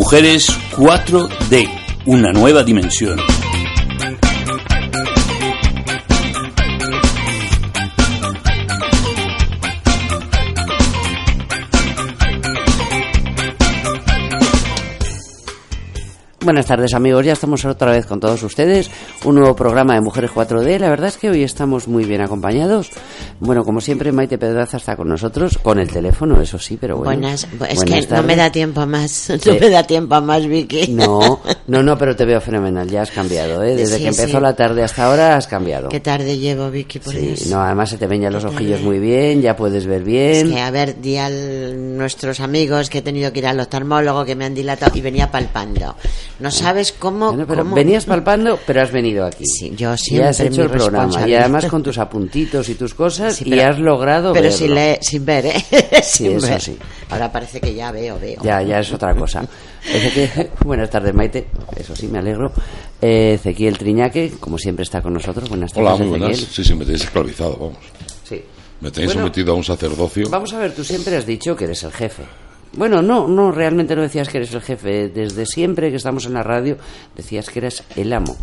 Mujeres 4D, una nueva dimensión. Buenas tardes amigos, ya estamos otra vez con todos ustedes, un nuevo programa de Mujeres 4D, la verdad es que hoy estamos muy bien acompañados, bueno como siempre Maite Pedraza está con nosotros, con el teléfono eso sí, pero bueno. Buenas, es que no me da tiempo más, no me da tiempo más Vicky. No, no, no, pero te veo fenomenal, ya has cambiado, ¿eh? desde que empezó la tarde hasta ahora has cambiado. Qué tarde llevo Vicky, por sí, no, además se te ven ya los ojillos muy bien, ya puedes ver bien. Es que a ver, di a nuestros amigos que he tenido que ir al oftalmólogo que me han dilatado y venía palpando. No sabes cómo, Venías palpando, pero has venido aquí. Sí, yo siempre. Y has hecho el programa. Y además con tus apuntitos y tus cosas, y has logrado. Pero sin, sin ver, ¿eh? Sí, eso sí. Ahora parece que ya veo, veo. Ya, ya es otra cosa. Buenas tardes, Maite. Eso sí, me alegro. Eh, Ezequiel Triñaque, como siempre, está con nosotros. Buenas tardes. Hola, muy buenas. Sí, sí, me tenéis esclavizado, vamos. Sí. Me tenéis sometido a un sacerdocio. Vamos a ver, tú siempre has dicho que eres el jefe. Bueno, no, no, realmente no decías que eres el jefe. Desde siempre que estamos en la radio decías que eres el amo.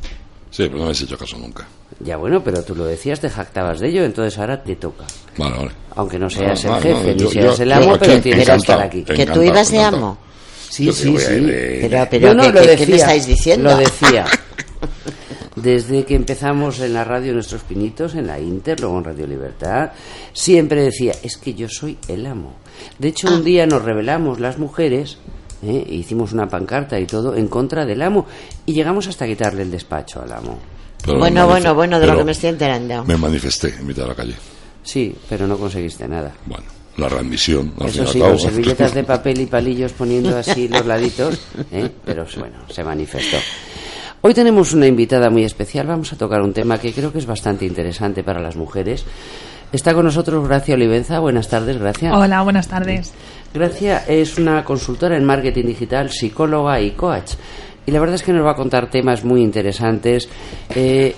Sí, pero no me has hecho caso nunca. Ya bueno, pero tú lo decías, te jactabas de ello, entonces ahora te toca. Vale, vale. Aunque no seas el jefe, ni seas el amo, pero tienes que estar aquí. ¿Que tú ibas de amo? Sí, sí, sí. Pero, pero, no, lo decía, ¿qué me estáis diciendo? Lo decía. Desde que empezamos en la radio Nuestros Pinitos, en la Inter, luego en Radio Libertad, siempre decía, es que yo soy el amo. De hecho, un día nos revelamos las mujeres, ¿eh? hicimos una pancarta y todo, en contra del amo, y llegamos hasta quitarle el despacho al amo. bueno, bueno, bueno, de lo que me estoy enterando. Me manifesté en mitad de la calle. Sí, pero no conseguiste nada. Bueno, la rendición. Al Eso fin sí, con servilletas de papel y palillos poniendo así los laditos, ¿eh? pero bueno, se manifestó. Hoy tenemos una invitada muy especial, vamos a tocar un tema que creo que es bastante interesante para las mujeres. Está con nosotros Gracia Olivenza. Buenas tardes, Gracia. Hola, buenas tardes. Gracia es una consultora en marketing digital, psicóloga y coach. Y la verdad es que nos va a contar temas muy interesantes eh,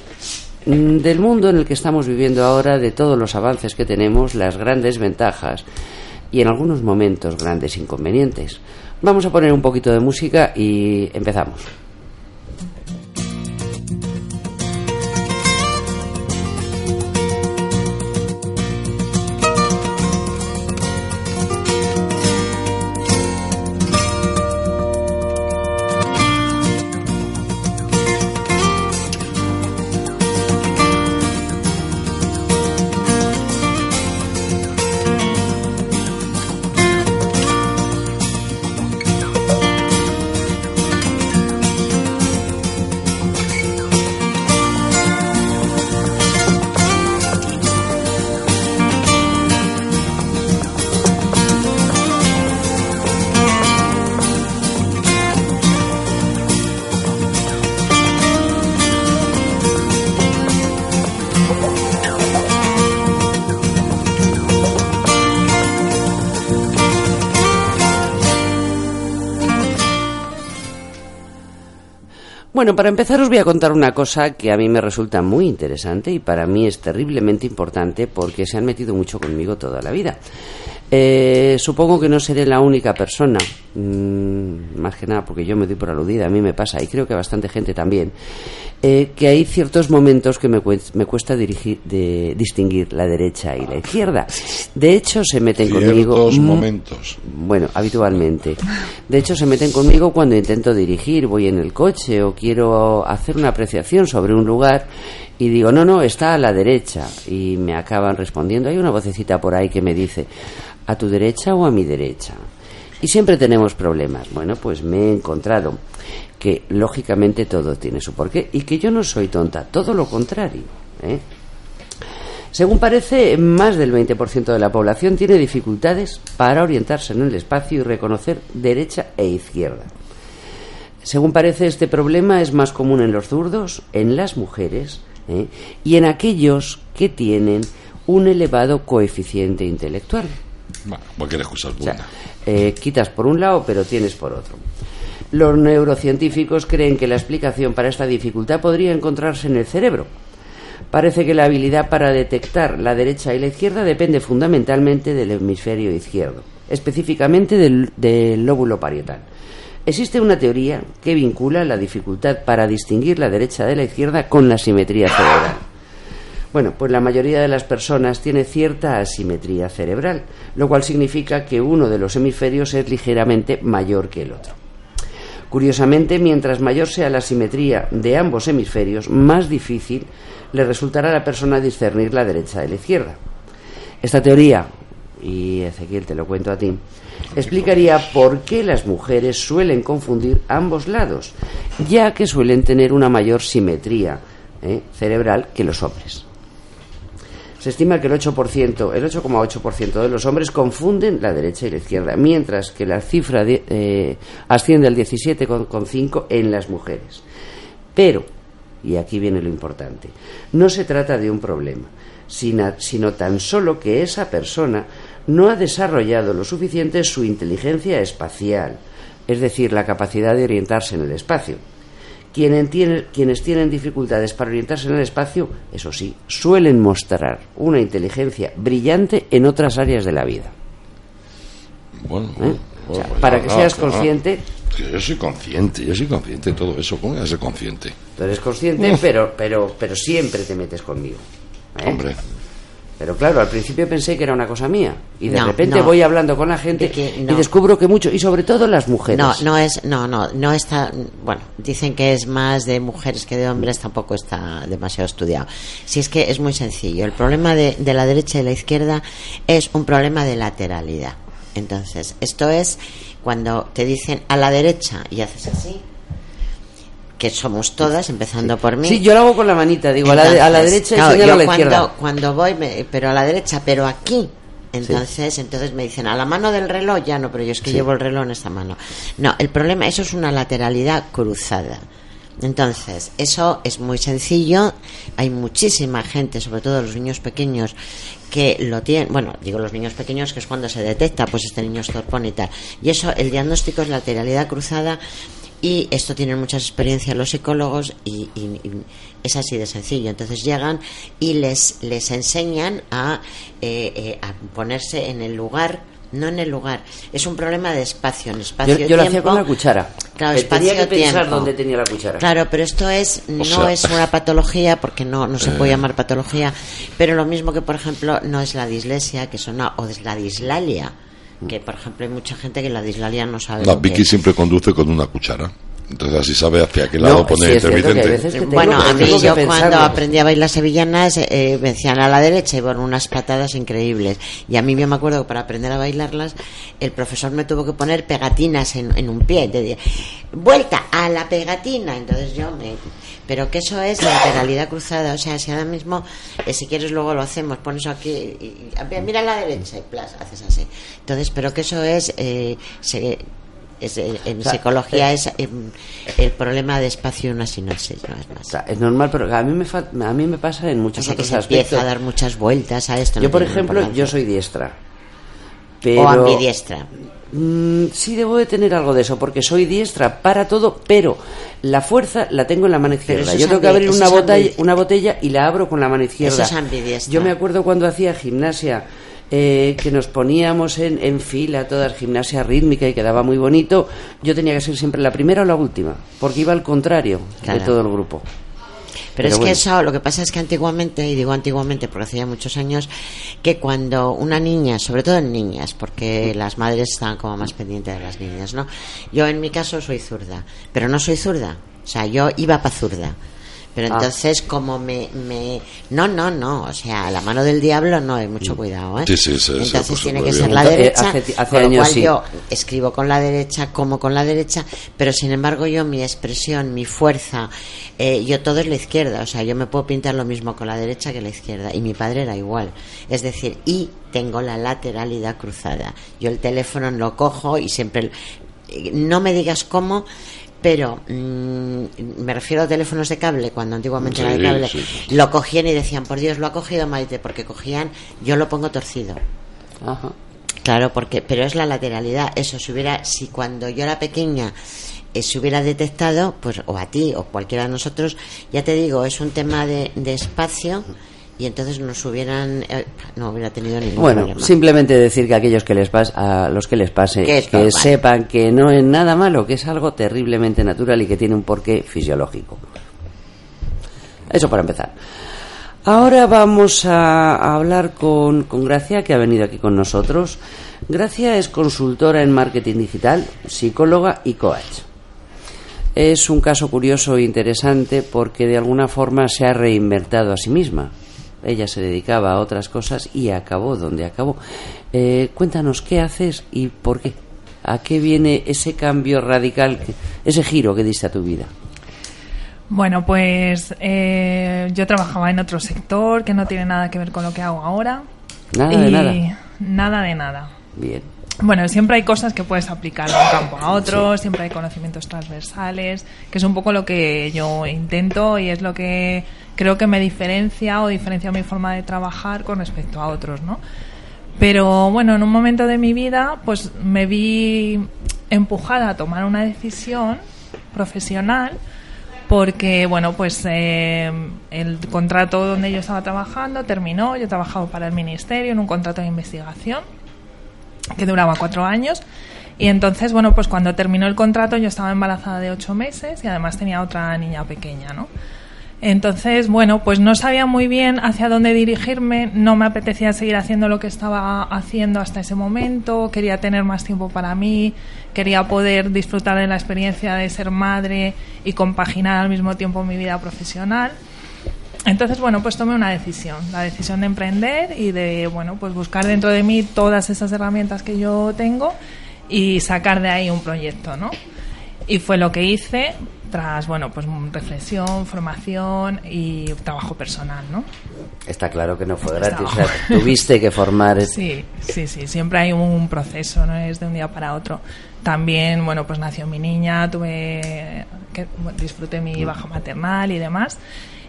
del mundo en el que estamos viviendo ahora, de todos los avances que tenemos, las grandes ventajas y en algunos momentos grandes inconvenientes. Vamos a poner un poquito de música y empezamos. Bueno, para empezar os voy a contar una cosa que a mí me resulta muy interesante y para mí es terriblemente importante porque se han metido mucho conmigo toda la vida. Eh, supongo que no seré la única persona, mmm, más que nada porque yo me doy por aludida, a mí me pasa y creo que bastante gente también, eh, que hay ciertos momentos que me, me cuesta dirigir, de, distinguir la derecha y la izquierda. De hecho, se meten Ciertos conmigo. momentos. Bueno, habitualmente. De hecho, se meten conmigo cuando intento dirigir, voy en el coche o quiero hacer una apreciación sobre un lugar y digo, no, no, está a la derecha. Y me acaban respondiendo. Hay una vocecita por ahí que me dice, ¿a tu derecha o a mi derecha? Y siempre tenemos problemas. Bueno, pues me he encontrado que lógicamente todo tiene su porqué y que yo no soy tonta, todo lo contrario. ¿eh? Según parece, más del 20% de la población tiene dificultades para orientarse en el espacio y reconocer derecha e izquierda. Según parece, este problema es más común en los zurdos, en las mujeres ¿eh? y en aquellos que tienen un elevado coeficiente intelectual. Bueno, cualquier excusa es O sea, buena. eh, quitas por un lado, pero tienes por otro. Los neurocientíficos creen que la explicación para esta dificultad podría encontrarse en el cerebro. Parece que la habilidad para detectar la derecha y la izquierda depende fundamentalmente del hemisferio izquierdo, específicamente del, lóbulo parietal. Existe una teoría que vincula la dificultad para distinguir la derecha de la izquierda con la simetría cerebral. Bueno, pues la mayoría de las personas tiene cierta asimetría cerebral, lo cual significa que uno de los hemisferios es ligeramente mayor que el otro. Curiosamente, mientras mayor sea la simetría de ambos hemisferios, más difícil le resultará a la persona discernir la derecha de la izquierda. Esta teoría, y Ezequiel te lo cuento a ti, explicaría por qué las mujeres suelen confundir ambos lados, ya que suelen tener una mayor simetría ¿eh? cerebral que los hombres. Se estima que el 8%, el 8,8% de los hombres confunden la derecha y la izquierda, mientras que la cifra eh, asciende al 17,5% en las mujeres. Pero, y aquí viene lo importante, no se trata de un problema, sino tan solo que esa persona no ha desarrollado lo suficiente su inteligencia espacial, es decir, la capacidad de orientarse en el espacio. Quienes tienen, quienes tienen dificultades para orientarse en el espacio, eso sí, suelen mostrar una inteligencia brillante en otras áreas de la vida. Bueno, ¿eh? bueno, O sea, bueno, para ya, que seas claro. consciente, yo soy consciente, yo soy consciente de todo eso. ¿Cómo voy a ser consciente? tú eres consciente, pero, pero, pero siempre te metes conmigo. ¿eh? Hombre, Pero claro, al principio pensé que era una cosa mía. Y de No, repente no. voy hablando con la gente De que y descubro que mucho, y sobre todo las mujeres. No, no es, no, no, no está, bueno, dicen que es más de mujeres que de hombres, tampoco está demasiado estudiado. Si es que es muy sencillo, el problema de, de la derecha y la izquierda es un problema de lateralidad. Entonces, esto es cuando te dicen a la derecha y haces así, que somos todas, empezando por mí. Sí, yo lo hago con la manita, digo, a, la, a derecha y señalo a la cuando, izquierda. Cuando voy, me- pero a la derecha, pero aquí. Entonces, entonces me dicen, a la mano del reloj ya no, pero yo es que llevo el reloj en esta mano. No, el problema, eso es una lateralidad cruzada. Entonces, eso es muy sencillo. Hay muchísima gente, sobre todo los niños pequeños, que lo tienen. Bueno, digo los niños pequeños, que es cuando se detecta, pues este niño es torpón y tal. Y eso, el diagnóstico es lateralidad cruzada. Y esto tienen muchas experiencias los psicólogos y, y- y es así de sencillo. Entonces llegan y les, les enseñan a, eh, eh, a ponerse en el lugar, no en el lugar. Es un problema de espacio, en espacio Yo, yo lo hacía con la cuchara. Claro, Que tenía que espacio, pensar tiempo. dónde tenía la cuchara. Claro, pero esto es no sea- es una patología porque no no se Eh. puede llamar patología, pero lo mismo que por ejemplo no es la dislexia, que es una o es la dislalia, que por ejemplo hay mucha gente que la dislalia no sabe que Vicky es. siempre conduce con una cuchara. Entonces así sabe hacia qué No, lado sí, poner hay intermitente. que Bueno, a mí yo pensarlo. cuando aprendí a bailar sevillanas eh, me decían a la derecha y bueno, unas patadas increíbles. Y a mí yo me acuerdo que para aprender a bailarlas el profesor me tuvo que poner pegatinas en, en un pie. Te decía, vuelta a la pegatina. Entonces yo me... Pero que eso es lateralidad cruzada. O sea, si ahora mismo, eh, si quieres luego lo hacemos, pones aquí, y, mira a la derecha y plas, haces así. Entonces, pero que eso es... eh, se- es, eh, en O sea, psicología eh, es eh, el problema de espacio una sinopsis, no es más. O sea, es normal, pero a mí me, fa- a mí me pasa en O muchos sea, que otros se aspectos. empieza a dar muchas vueltas a esto. Yo, no por ejemplo, yo soy diestra. Pero, O ambidiestra. Mm, sí debo de tener algo de eso, porque soy diestra para todo, pero la fuerza la tengo en la mano izquierda. eso Yo tengo que abrir eso una botella, una botella y la abro con la mano izquierda. es ambidiestra. Yo me acuerdo cuando hacía gimnasia, eh, que nos poníamos en, en fila, todas gimnasia rítmica y quedaba muy bonito. Yo tenía que ser siempre la primera o la última, porque iba al contrario Claro. de todo el grupo. Pero, Pero es bueno. que eso, lo que pasa es que antiguamente, y digo antiguamente porque hace ya muchos años, que cuando una niña, sobre todo en niñas, porque las madres estaban como más pendientes de las niñas, ¿no? Yo en mi caso soy zurda, pero no soy zurda. O sea, yo iba para zurda. Pero Ah. entonces, como me, me. No, no, no. O sea, la mano del diablo no, hay mucho cuidado, ¿eh? Sí, sí, sí, Entonces tiene que ser la Eh, derecha. hace con lo años cual sí. yo escribo con la derecha, como con la derecha, pero sin embargo, yo, mi expresión, mi fuerza, eh, yo todo es la izquierda. O sea, yo me puedo pintar lo mismo con la derecha que la izquierda. Y mi padre era igual. Es decir, y tengo la lateralidad cruzada. Yo el teléfono lo cojo y siempre. eh, No me digas cómo. Pero mm, me refiero a teléfonos de cable, cuando antiguamente era de cable, sí, sí. lo cogían y decían, por Dios, lo ha cogido Maite, porque cogían, yo lo pongo torcido. Ajá. Claro, porque, pero es la lateralidad. Eso, si hubiera, si cuando yo era pequeña eh, se hubiera detectado, pues, o a ti, o cualquiera de nosotros, ya te digo, es un tema de, de espacio y entonces nos hubieran, eh, no hubiera tenido ningún Bueno, problema. simplemente decir que aquellos que les pas a los que les pase, Que sepan que no es nada malo, que es algo terriblemente natural y que tiene un porqué fisiológico. Eso para empezar. Ahora vamos a, a hablar con, con Gracia, que ha venido aquí con nosotros. Gracia es consultora en marketing digital, psicóloga y coach. Es un caso curioso e interesante porque de alguna forma se ha reinventado a sí misma. Ella se dedicaba a otras cosas y acabó donde acabó. Eh, cuéntanos qué haces y por qué. ¿A qué viene ese cambio radical, ese giro que diste a tu vida? Bueno, pues eh, yo trabajaba en otro sector que no tiene nada que ver con lo que hago ahora. Nada de Y nada. Nada de nada. Bien. Bueno, siempre hay cosas que puedes aplicar de un campo a otro, siempre hay conocimientos transversales, que es un poco lo que yo intento y es lo que creo que me diferencia o diferencia mi forma de trabajar con respecto a otros, ¿no? Pero bueno, en un momento de mi vida, pues me vi empujada a tomar una decisión profesional porque, bueno, pues eh, el contrato donde yo estaba trabajando terminó, yo he trabajado para el ministerio en un contrato de investigación que duraba cuatro años. Y entonces, bueno, pues cuando terminó el contrato yo estaba embarazada de ocho meses y además tenía otra niña pequeña, ¿no? Entonces, bueno, pues no sabía muy bien hacia dónde dirigirme, no me apetecía seguir haciendo lo que estaba haciendo hasta ese momento, quería tener más tiempo para mí, quería poder disfrutar de la experiencia de ser madre y compaginar al mismo tiempo mi vida profesional. Entonces, bueno, pues tomé una decisión, la decisión de emprender y de, bueno, pues buscar dentro de mí todas esas herramientas que yo tengo y sacar de ahí un proyecto, ¿no? Y fue lo que hice tras, bueno, pues reflexión, formación y trabajo personal, ¿no? Está claro que no fue gratis. o sea, tuviste que formar. Sí, sí, sí, siempre hay un proceso, no es de un día para otro. También, bueno, pues nació mi niña, tuve que disfruté mi baja maternal y demás.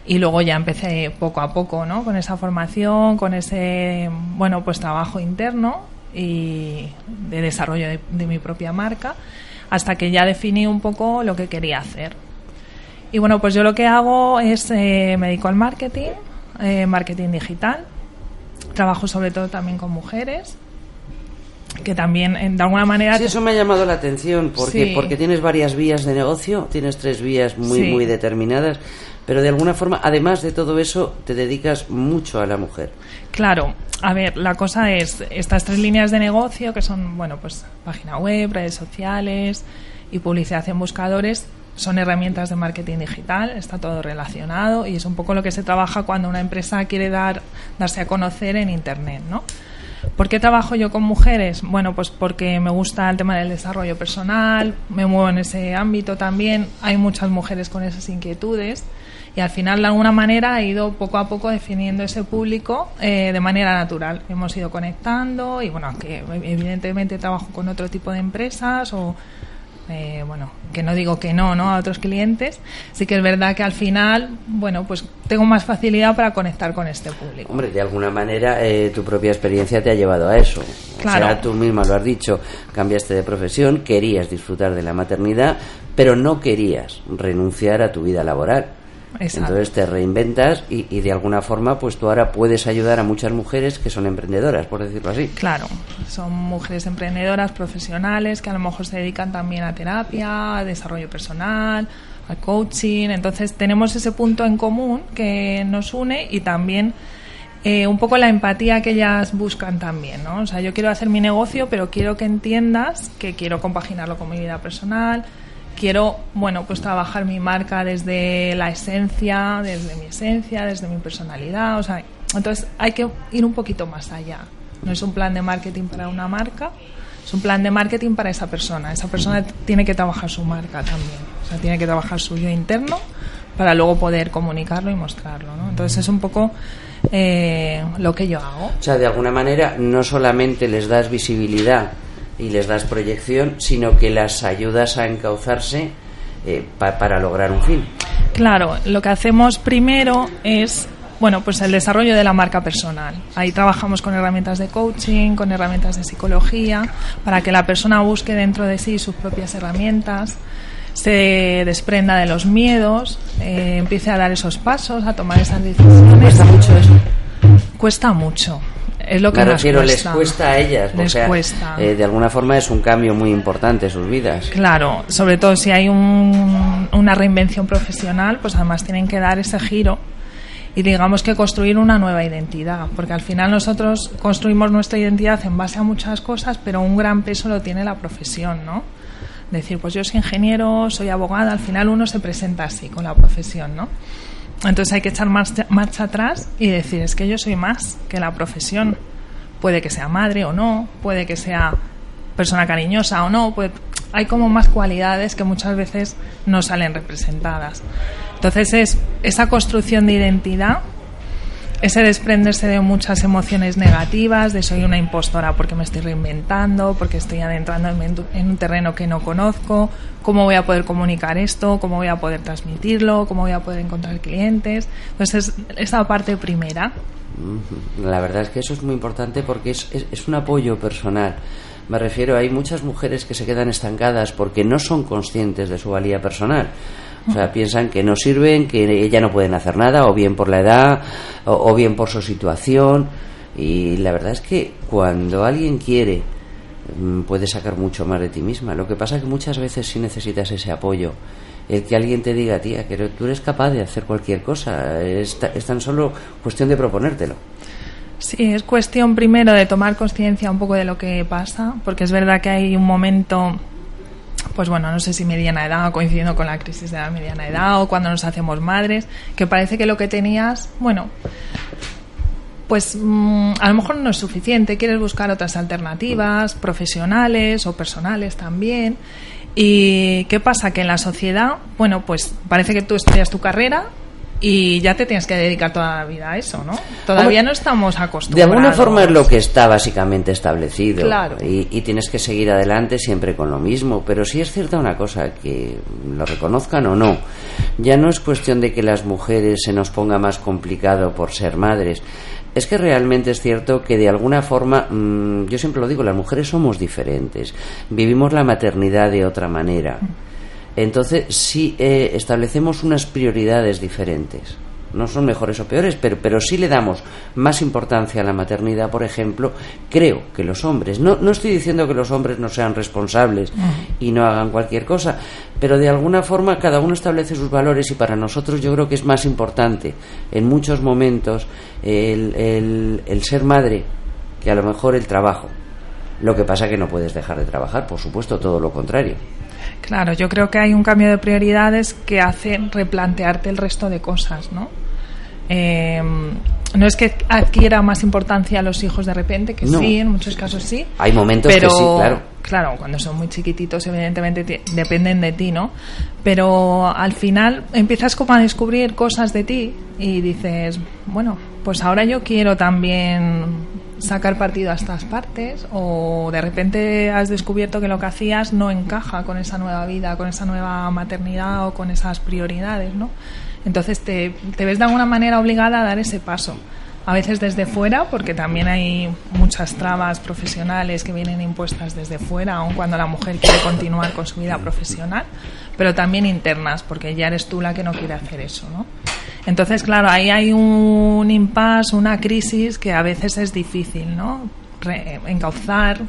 Y luego ya empecé poco a poco, ¿no? Con esa formación, con ese, bueno, pues trabajo interno y de desarrollo de, de mi propia marca, hasta que ya definí un poco lo que quería hacer. Y bueno, pues yo lo que hago es, eh, me dedico al marketing, eh, marketing digital. Trabajo sobre todo también con mujeres, que también en- de alguna manera... Sí, eso me ha llamado la atención porque, Sí. porque tienes varias vías de negocio, tienes tres vías muy, Sí. muy determinadas, pero de alguna forma, además de todo eso, te dedicas mucho a la mujer. Claro, a ver, la cosa es estas tres líneas de negocio que son, bueno, pues página web, redes sociales y publicidad en buscadores son herramientas de marketing digital, está todo relacionado y es un poco lo que se trabaja cuando una empresa quiere dar darse a conocer en internet, ¿no? ¿Por qué trabajo yo con mujeres? Bueno, pues porque me gusta el tema del desarrollo personal, me muevo en ese ámbito también, hay muchas mujeres con esas inquietudes y al final de alguna manera he ido poco a poco definiendo ese público eh, de manera natural. Hemos ido conectando y bueno, que evidentemente trabajo con otro tipo de empresas o eh, bueno, que no digo que no, ¿no? A otros clientes. Sí que es verdad que al final, bueno, pues tengo más facilidad para conectar con este público. Hombre, de alguna manera eh, tu propia experiencia te ha llevado a eso. Claro. O sea, tú misma lo has dicho, cambiaste de profesión, querías disfrutar de la maternidad, pero no querías renunciar a tu vida laboral. Exacto. Entonces te reinventas y, y de alguna forma pues tú ahora puedes ayudar a muchas mujeres que son emprendedoras, por decirlo así. Claro, son mujeres emprendedoras, profesionales, que a lo mejor se dedican también a terapia, a desarrollo personal, al coaching. Entonces tenemos ese punto en común que nos une y también eh, un poco la empatía que ellas buscan también, ¿no? O sea, yo quiero hacer mi negocio, pero quiero que entiendas que quiero compaginarlo con mi vida personal, quiero, bueno, pues trabajar mi marca desde la esencia, desde mi esencia, desde mi personalidad, o sea, entonces hay que ir un poquito más allá. No es un plan de marketing para una marca, es un plan de marketing para esa persona. Esa persona tiene que trabajar su marca también, o sea, tiene que trabajar su yo interno para luego poder comunicarlo y mostrarlo, ¿no? Entonces es un poco eh, lo que yo hago. O sea, de alguna manera no solamente les das visibilidad y les das proyección, sino que las ayudas a encauzarse eh, para lograr un fin. Claro, lo que hacemos primero es bueno, pues el desarrollo de la marca personal. Ahí trabajamos con herramientas de coaching, con herramientas de psicología, para que la persona busque dentro de sí sus propias herramientas, se desprenda de los miedos, eh, empiece a dar esos pasos, a tomar esas decisiones. ¿Cuesta mucho eso? Cuesta mucho. Es lo que Me refiero, les cuesta a ellas. Les cuesta. Eh, de alguna forma es un cambio muy importante en sus vidas. Claro, sobre todo si hay un, una reinvención profesional, pues además tienen que dar ese giro y digamos que construir una nueva identidad, porque al final nosotros construimos nuestra identidad en base a muchas cosas, pero un gran peso lo tiene la profesión, ¿no? Decir, pues yo soy ingeniero, soy abogada, al final uno se presenta así con la profesión, ¿no? Entonces hay que echar marcha, marcha atrás y decir, es que yo soy más que la profesión. Puede que sea madre o no, puede que sea persona cariñosa o no, puede, hay como más cualidades que muchas veces no salen representadas. Entonces es esa construcción de identidad, ese desprenderse de muchas emociones negativas, de soy una impostora porque me estoy reinventando, porque estoy adentrando en un terreno que no conozco, cómo voy a poder comunicar esto, cómo voy a poder transmitirlo, cómo voy a poder encontrar clientes. Entonces esa parte primera. La verdad es que eso es muy importante porque es, es un apoyo personal. Me refiero, hay muchas mujeres que se quedan estancadas porque no son conscientes de su valía personal o sea, piensan que no sirven, que ella no pueden hacer nada, o bien por la edad, o, bien por su situación. Y la verdad es que cuando alguien quiere, mm, puede sacar mucho más de ti misma. Lo que pasa es que muchas veces sí necesitas ese apoyo. El que alguien te diga, tía, que tú eres capaz de hacer cualquier cosa. Es, es tan solo cuestión de proponértelo. Sí, es cuestión primero de tomar conciencia un poco de lo que pasa, porque es verdad que hay un momento pues bueno, no sé si mediana edad, coincidiendo con la crisis de la mediana edad o cuando nos hacemos madres, que parece que lo que tenías, bueno, pues mm, a lo mejor no es suficiente, quieres buscar otras alternativas, profesionales o personales también. ¿Y qué pasa? Que en la sociedad, bueno, pues parece que tú estudias tu carrera, y ya te tienes que dedicar toda la vida a eso, ¿no? Todavía no estamos acostumbrados. De alguna forma es lo que está básicamente establecido. Claro. Y, y, tienes que seguir adelante siempre con lo mismo. Pero sí es cierta una cosa, que lo reconozcan o no, ya no es cuestión de que las mujeres se nos ponga más complicado por ser madres. Es que realmente es cierto que de alguna forma, mmm, yo siempre lo digo, las mujeres somos diferentes. Vivimos la maternidad de otra manera. Entonces, sí eh, establecemos unas prioridades diferentes. No son mejores o peores, pero, pero sí le damos más importancia a la maternidad, por ejemplo, creo que los hombres. No, no estoy diciendo que los hombres no sean responsables y no hagan cualquier cosa, pero de alguna forma cada uno establece sus valores y para nosotros yo creo que es más importante en muchos momentos el, el, el ser madre que a lo mejor el trabajo. Lo que pasa que no puedes dejar de trabajar, por supuesto, todo lo contrario. Claro, yo creo que hay un cambio de prioridades que hace replantearte el resto de cosas, ¿no? Eh, no es que adquiera más importancia a los hijos de repente, que sí, en muchos casos sí. Hay momentos pero, que sí, claro. Claro, cuando son muy chiquititos, evidentemente dependen de ti, ¿no? Pero al final empiezas como a descubrir cosas de ti y dices, bueno, pues ahora yo quiero también sacar partido a estas partes o de repente has descubierto que lo que hacías no encaja con esa nueva vida, con esa nueva maternidad o con esas prioridades, ¿no? Entonces te, te ves de alguna manera obligada a dar ese paso. A veces desde fuera, porque también hay muchas trabas profesionales que vienen impuestas desde fuera, aun cuando la mujer quiere continuar con su vida profesional, pero también internas, porque ya eres tú la que no quiere hacer eso, ¿no? Entonces, claro, ahí hay un impasse, una crisis que a veces es difícil, ¿no? Re encauzar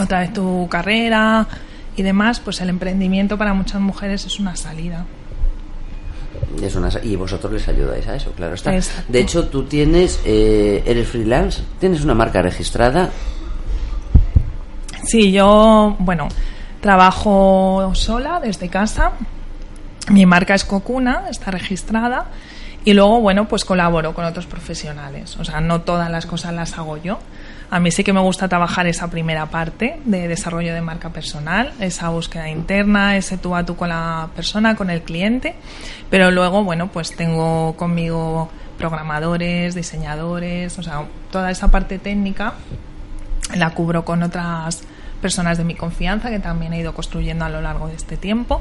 otra vez tu carrera y demás, pues el emprendimiento para muchas mujeres es una salida. Es una, y vosotros les ayudáis a eso, claro está. Exacto. De hecho, tú tienes, eh, eres freelance, tienes una marca registrada. Sí, yo, bueno, Trabajo sola desde casa. Mi marca es Cocuna, está registrada. Y luego, bueno, pues colaboro con otros profesionales. O sea, no todas las cosas las hago yo. A mí sí que me gusta trabajar esa primera parte de desarrollo de marca personal, esa búsqueda interna, ese tú a tú con la persona, con el cliente. Pero luego, bueno, pues tengo conmigo programadores, diseñadores, o sea, toda esa parte técnica la cubro con otras personas de mi confianza que también he ido construyendo a lo largo de este tiempo.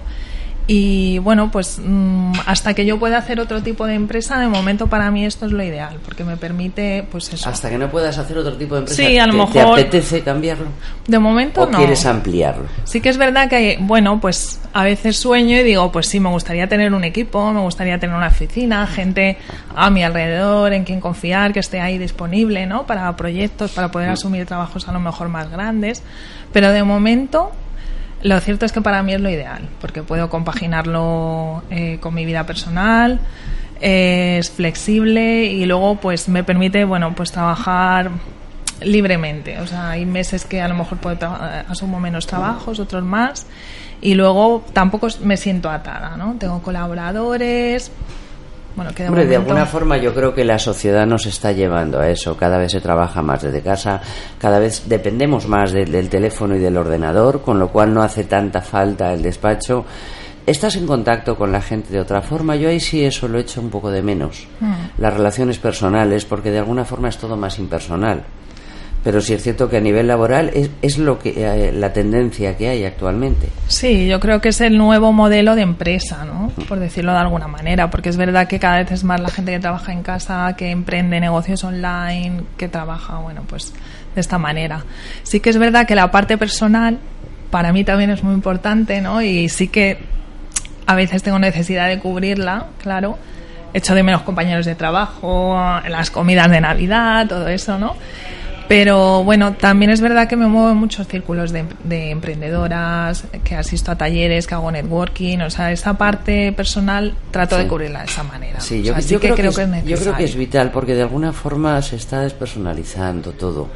Y bueno, pues mm, hasta que yo pueda hacer otro tipo de empresa, de momento para mí esto es lo ideal, porque me permite, pues eso. Hasta que no puedas hacer otro tipo de empresa, Sí, a lo ¿te, mejor- te apetece cambiarlo? De momento ¿O no. quieres ampliarlo? Sí que es verdad que, bueno, pues a veces sueño y digo, pues sí, me gustaría tener un equipo, me gustaría tener una oficina, gente a mi alrededor en quien confiar, que esté ahí disponible, ¿no? Para proyectos, para poder asumir trabajos a lo mejor más grandes. Pero de momento, lo cierto es que para mí es lo ideal, porque puedo compaginarlo eh, con mi vida personal, eh, es flexible y luego pues me permite, bueno, pues trabajar libremente. O sea, hay meses que a lo mejor puedo asumo menos trabajos, otros más. Y luego tampoco me siento atada, ¿no? Tengo colaboradores. Bueno, que de Hombre, de alguna forma yo creo que la sociedad nos está llevando a eso. Cada vez se trabaja más desde casa, cada vez dependemos más del, del teléfono y del ordenador, con lo cual no hace tanta falta el despacho. Estás en contacto con la gente de otra forma. Yo ahí sí eso lo echo un poco de menos. Las relaciones personales, porque de alguna forma es todo más impersonal. Pero sí es cierto que a nivel laboral es, es lo que eh, la tendencia que hay actualmente. Sí, yo creo que es el nuevo modelo de empresa, ¿no? Por decirlo de alguna manera, porque es verdad que cada vez es más la gente que trabaja en casa, que emprende negocios online, que trabaja, bueno, pues de esta manera. Sí que es verdad que la parte personal para mí también es muy importante, ¿no? Y sí que a veces tengo necesidad de cubrirla, claro. Echo de menos compañeros de trabajo, las comidas de Navidad, todo eso, ¿no? Pero bueno, también es verdad que me muevo en muchos círculos de, de emprendedoras, que asisto a talleres, que hago networking, o sea, esa parte personal trato de cubrirla de esa manera. Sí, O yo, sea, yo creo, que es, yo necesario. creo que es vital porque de alguna forma se está despersonalizando todo.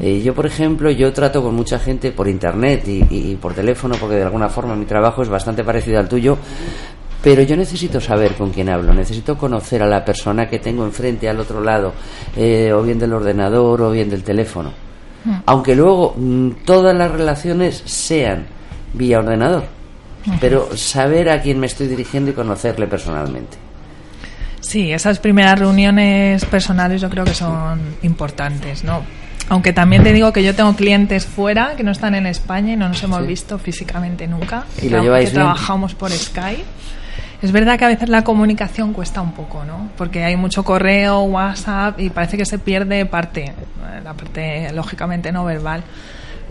Eh, yo, por ejemplo, yo trato con mucha gente por internet y, y- y por teléfono porque de alguna forma mi trabajo es bastante parecido al tuyo, pero yo necesito saber con quién hablo, necesito conocer a la persona que tengo enfrente al otro lado, eh, o bien del ordenador o bien del teléfono. Mm. Aunque luego mm, todas las relaciones sean vía ordenador, pero saber a quién me estoy dirigiendo y conocerle personalmente. Sí, esas primeras reuniones personales yo creo que son importantes, ¿no? Aunque también te digo que yo tengo clientes fuera que no están en España y no nos hemos Sí. visto físicamente nunca. ¿Y lo lleváis que bien? trabajamos por Skype. Es verdad que a veces la comunicación cuesta un poco, ¿no? Porque hay mucho correo, WhatsApp y parece que se pierde parte, eh, la parte lógicamente no verbal.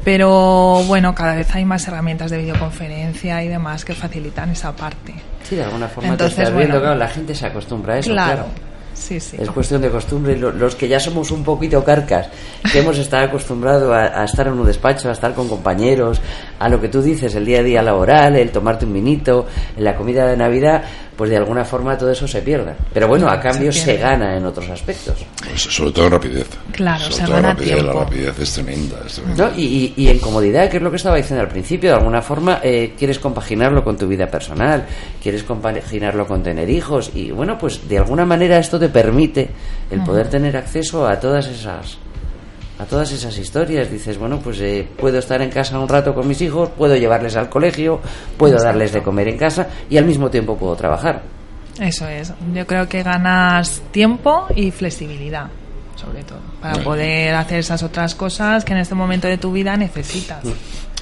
Pero bueno, cada vez hay más herramientas de videoconferencia y demás que facilitan esa parte. Sí, de alguna forma Entonces, te estás viendo, bueno. claro, la gente se acostumbra a eso, claro. claro. Sí, sí. Es cuestión de costumbre. Los que ya somos un poquito carcas, que hemos estado acostumbrados a, a estar en un despacho, a estar con compañeros, a lo que tú dices, el día a día laboral, el tomarte un vinito, la comida de Navidad, pues de alguna forma todo eso se pierde. Pero bueno, a cambio se, gana en otros aspectos. Pues sobre todo en rapidez. Claro, sobre se todo en gana rapidez, tiempo. La rapidez es tremenda. Es tremenda. ¿no? Y, y- y en comodidad, que es lo que estaba diciendo al principio, de alguna forma eh, quieres compaginarlo con tu vida personal, quieres compaginarlo con tener hijos y bueno, pues de alguna manera esto te permite el poder tener acceso a todas esas a todas esas historias. Dices, bueno, pues eh, puedo estar en casa un rato con mis hijos, puedo llevarles al colegio, puedo darles de comer en casa y al mismo tiempo puedo trabajar. Eso es. Yo creo que ganas tiempo y flexibilidad, sobre todo, para poder hacer esas otras cosas que en este momento de tu vida necesitas.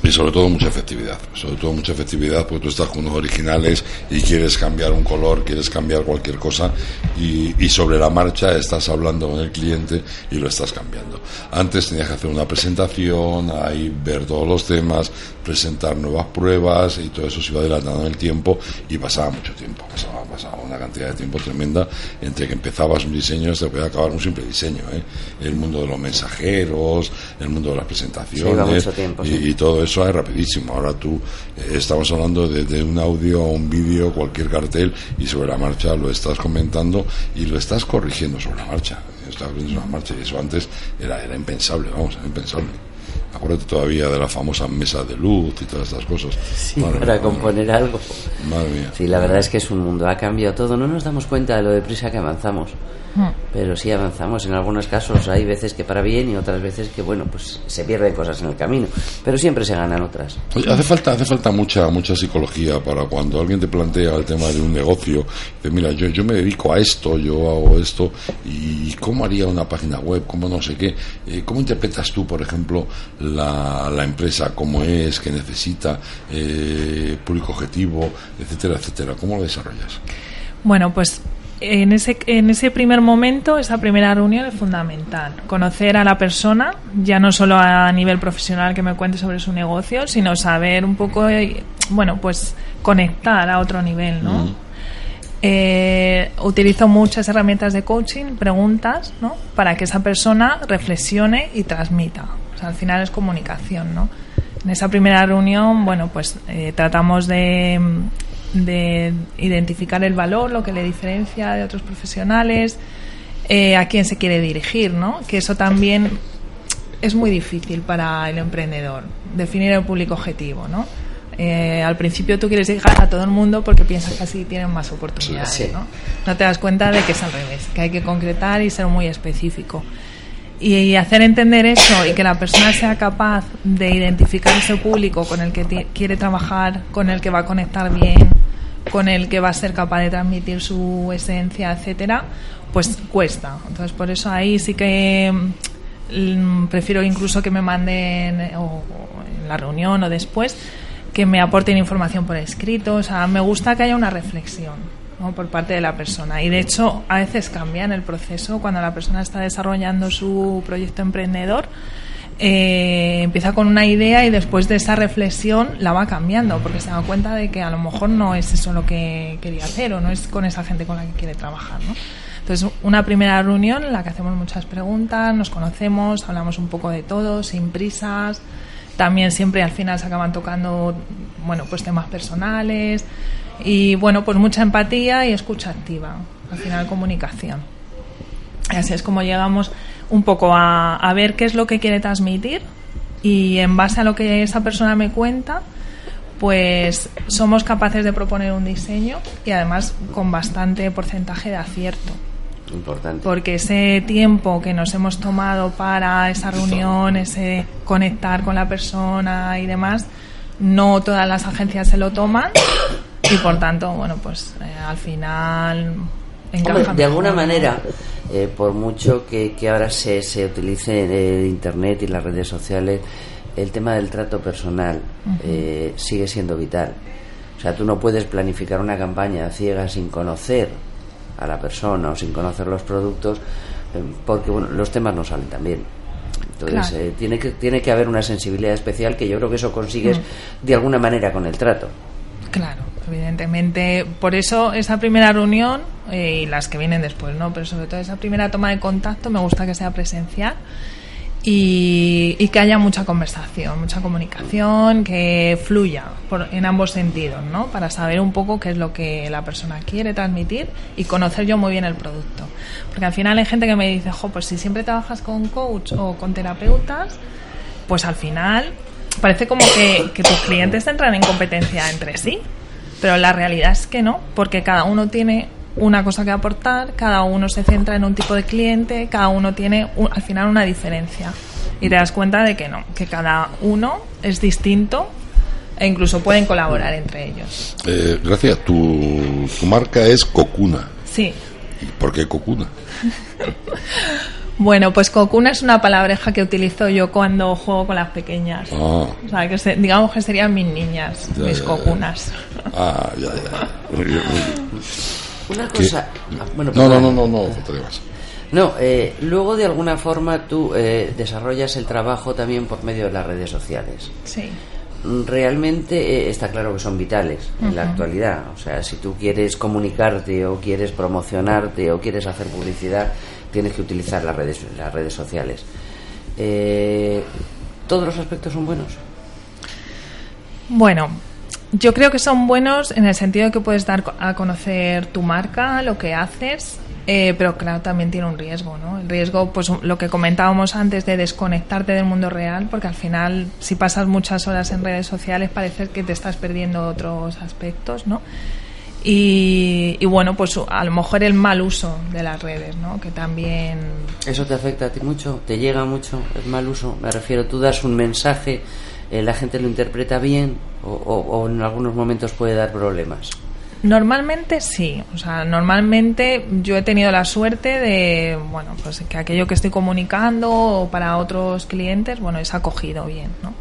Y sobre todo mucha efectividad, sobre todo mucha efectividad porque tú estás con unos originales y quieres cambiar un color, quieres cambiar cualquier cosa y, y sobre la marcha estás hablando con el cliente y lo estás cambiando. Antes tenías que hacer una presentación, ahí ver todos los temas, presentar nuevas pruebas y todo eso se iba dilatando en el tiempo y pasaba mucho tiempo, pasaba, pasaba una cantidad de tiempo tremenda entre que empezabas un diseño hasta que acabar un simple diseño. ¿eh? El mundo de los mensajeros, el mundo de las presentaciones Sí, y, todo eso es rapidísimo. Ahora tú eh, estamos hablando de, de un audio, un vídeo, cualquier cartel y sobre la marcha lo estás comentando y lo estás corrigiendo sobre la marcha. Estás corrigiendo sobre la marcha y eso antes era, era impensable, vamos, era impensable. Acuérdate todavía de la famosa mesa de luz y todas estas cosas. Sí, para componer algo. Madre mía. Sí, la verdad es que es un mundo, ha cambiado todo, no nos damos cuenta de lo deprisa que avanzamos. Hmm. Pero sí avanzamos, en algunos casos hay veces que para bien y otras veces que, bueno, pues se pierden cosas en el camino, pero siempre se ganan otras. Oye, hace falta, hace falta mucha, mucha psicología para cuando alguien te plantea el tema de un negocio, de mira, yo, yo me dedico a esto, yo hago esto, y cómo haría una página web, cómo no sé qué, Eh, cómo interpretas tú, por ejemplo, la, la empresa, cómo es, qué necesita, eh, público objetivo, etcétera, etcétera, cómo lo desarrollas. Bueno, pues en ese, en ese primer momento, esa primera reunión es fundamental. Conocer a la persona, ya no solo a nivel profesional que me cuente sobre su negocio, sino saber un poco, eh, bueno, pues conectar a otro nivel, ¿no? Mm. Eh, utilizo muchas herramientas de coaching, preguntas, ¿no? Para que esa persona reflexione y transmita. O sea, al final es comunicación, ¿no? En esa primera reunión, bueno, pues eh, tratamos de, de identificar el valor, lo que le diferencia de otros profesionales, eh, a quién se quiere dirigir, ¿no? Que eso también es muy difícil para el emprendedor, definir el público objetivo, ¿no? Eh, al principio tú quieres llegar a todo el mundo porque piensas que así tienen más oportunidades, Sí, sí. ¿no? No te das cuenta de que es al revés, que hay que concretar y ser muy específico. Y, hacer entender eso y que la persona sea capaz de identificar ese público con el que quiere trabajar, con el que va a conectar bien, con el que va a ser capaz de transmitir su esencia, etcétera, pues cuesta. Entonces por eso ahí sí que mm, prefiero incluso que me manden eh, o en la reunión o después que me aporten información por escrito. O sea, me gusta que haya una reflexión ¿no? por parte de la persona. Y de hecho, a veces cambia en el proceso cuando la persona está desarrollando su proyecto emprendedor. eh, empieza con una idea y después de esa reflexión la va cambiando porque se da cuenta de que a lo mejor no es eso lo que quería hacer o no es con esa gente con la que quiere trabajar. ¿no? Entonces, una primera reunión en la que hacemos muchas preguntas, nos conocemos, hablamos un poco de todo, sin prisas. También siempre al final se acaban tocando, bueno, pues temas personales y, bueno, pues mucha empatía y escucha activa. Al final, comunicación. Así es como llegamos un poco a, a ver qué es lo que quiere transmitir y en base a lo que esa persona me cuenta, pues somos capaces de proponer un diseño y además con bastante porcentaje de acierto Importante. porque ese tiempo que nos hemos tomado para esa reunión, ese conectar con la persona y demás, no todas las agencias se lo toman y por tanto, bueno, pues eh, al final Hombre, de alguna manera, eh, por mucho que, que ahora se, se utilice el Internet y las redes sociales, el tema del trato personal eh, sigue siendo vital. O sea, tú no puedes planificar una campaña ciega sin conocer a la persona o sin conocer los productos, eh, porque bueno, los temas no salen tan bien. Entonces, Claro. eh, tiene, que, tiene que haber una sensibilidad especial que yo creo que eso consigues de alguna manera con el trato. Claro, evidentemente. Por eso esa primera reunión eh, y las que vienen después, ¿no? Pero sobre todo esa primera toma de contacto me gusta que sea presencial y, y que haya mucha conversación, mucha comunicación, que fluya por, en ambos sentidos, ¿no? Para saber un poco qué es lo que la persona quiere transmitir y conocer yo muy bien el producto. Porque al final hay gente que me dice, jo, pues si siempre trabajas con coach o con terapeutas, pues al final parece como que, que tus clientes entran en competencia entre sí, pero la realidad es que no, porque cada uno tiene una cosa que aportar, cada uno se centra en un tipo de cliente, cada uno tiene un- al final una diferencia y te das cuenta de que no, que cada uno es distinto e incluso pueden colaborar entre ellos. Eh, gracias, tu, tu marca es Cocuna. Sí. ¿Por qué Cocuna? Bueno, pues cocuna es una palabreja que utilizo yo cuando juego con las pequeñas. Ah, O sea, que se- digamos que serían mis niñas, Ya, mis ya, ya. cocunas. ah ya, ya. Muy bien, muy bien. Una ¿Qué? cosa. ah, bueno, No, no, no, no, no. No, eh, luego de alguna forma tú eh, desarrollas el trabajo también por medio de las redes sociales. Sí. Realmente eh, está claro que son vitales en la actualidad. O sea, si tú quieres comunicarte o quieres promocionarte o quieres hacer publicidad, tienes que utilizar las redes, las redes sociales. Eh, ¿Todos los aspectos son buenos? Bueno, yo creo que son buenos en el sentido de que puedes dar a conocer tu marca, lo que haces, Eh, pero claro, también tiene un riesgo, ¿no? El riesgo, pues lo que comentábamos antes de desconectarte del mundo real, porque al final, si pasas muchas horas en redes sociales, parece que te estás perdiendo otros aspectos, ¿no? Y, bueno, pues a lo mejor el mal uso de las redes, ¿no? Que también... ¿Eso te afecta a ti mucho? ¿Te llega mucho el mal uso? Me refiero, tú das un mensaje, eh, la gente lo interpreta bien o en algunos momentos puede dar problemas. Normalmente sí, o sea, normalmente yo he tenido la suerte de, bueno, pues que aquello que estoy comunicando para otros clientes, bueno, es acogido bien, ¿no?